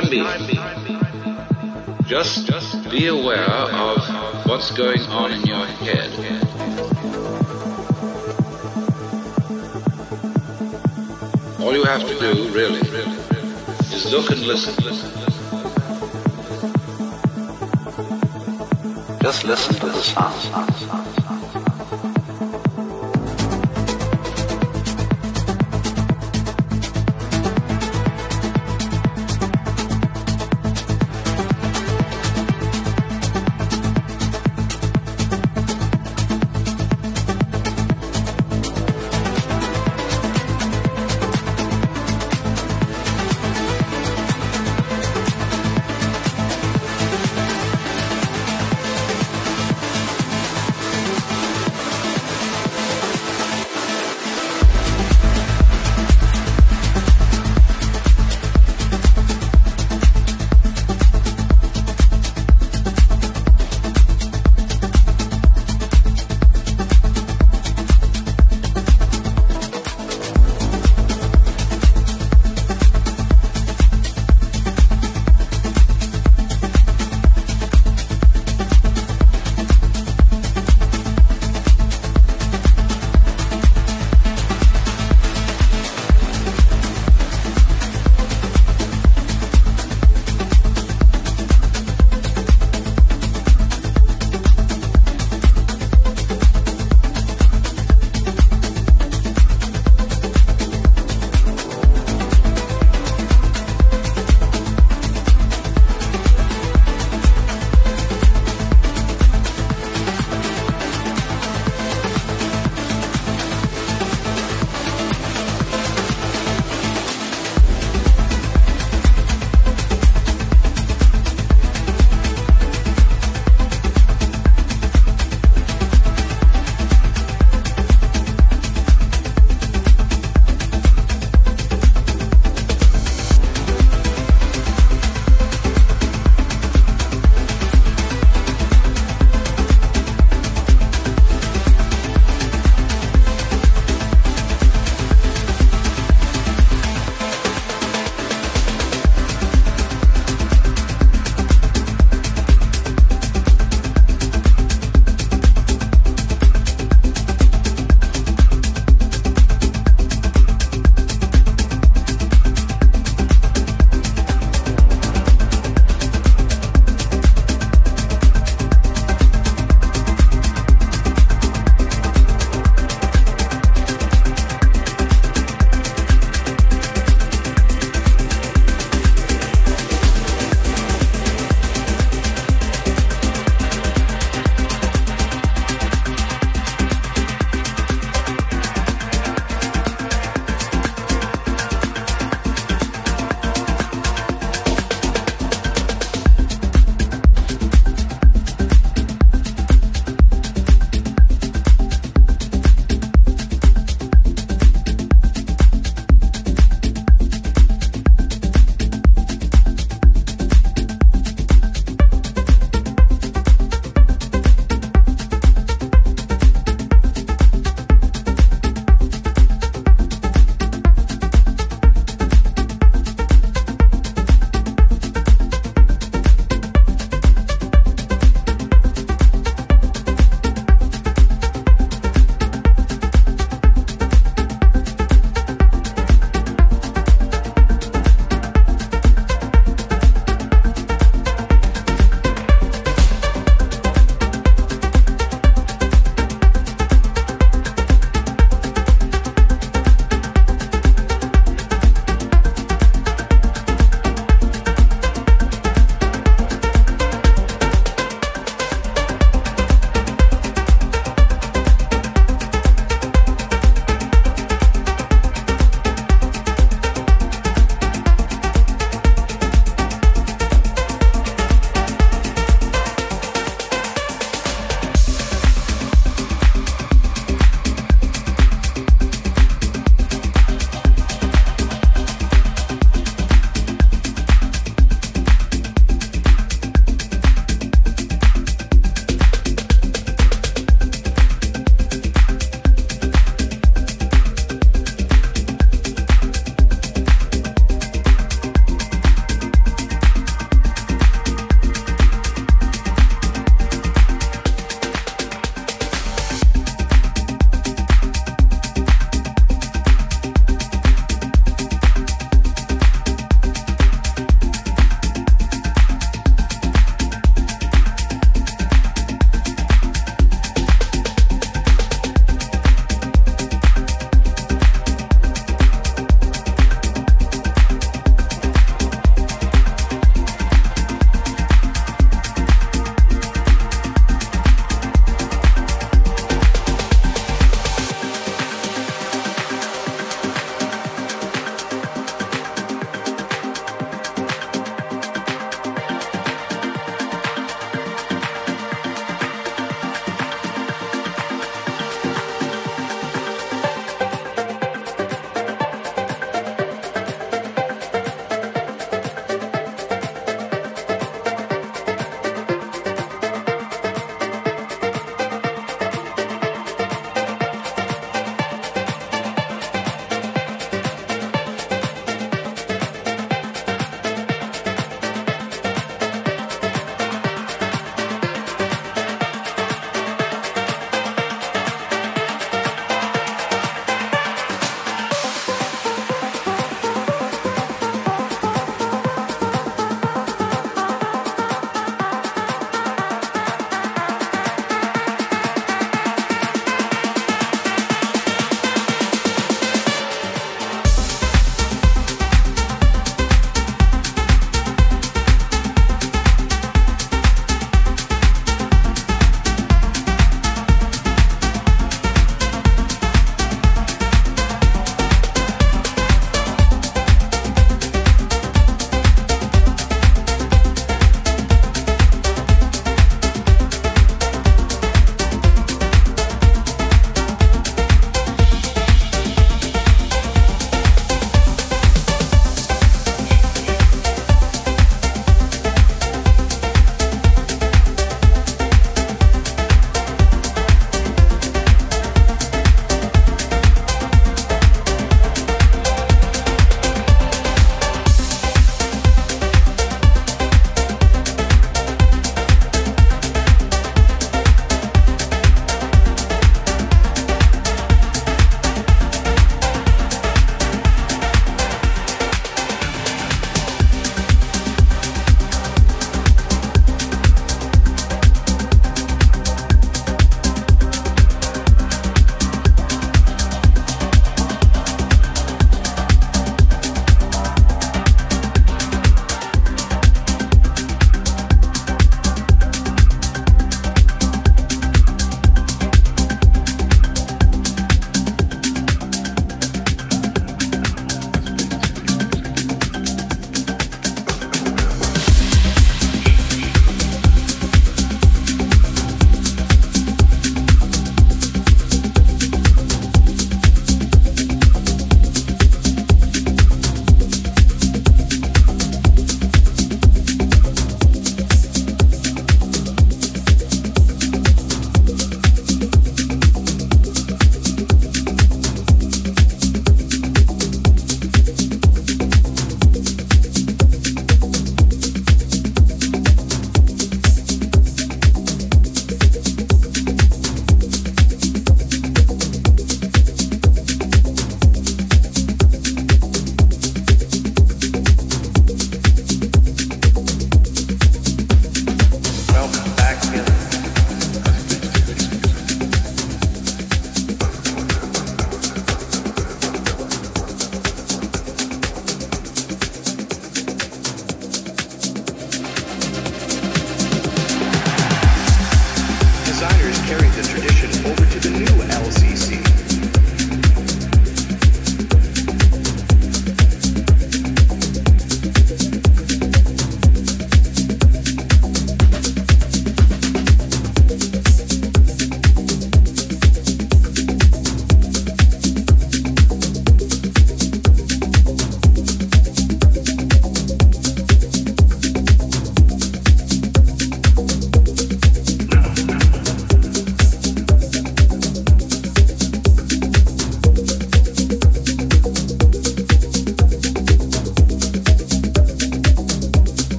time just just be aware of what's going on in your head. All you have to do, really, is look and listen. Just listen to the sound.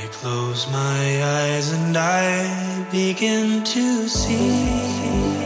I close my eyes and I begin to see.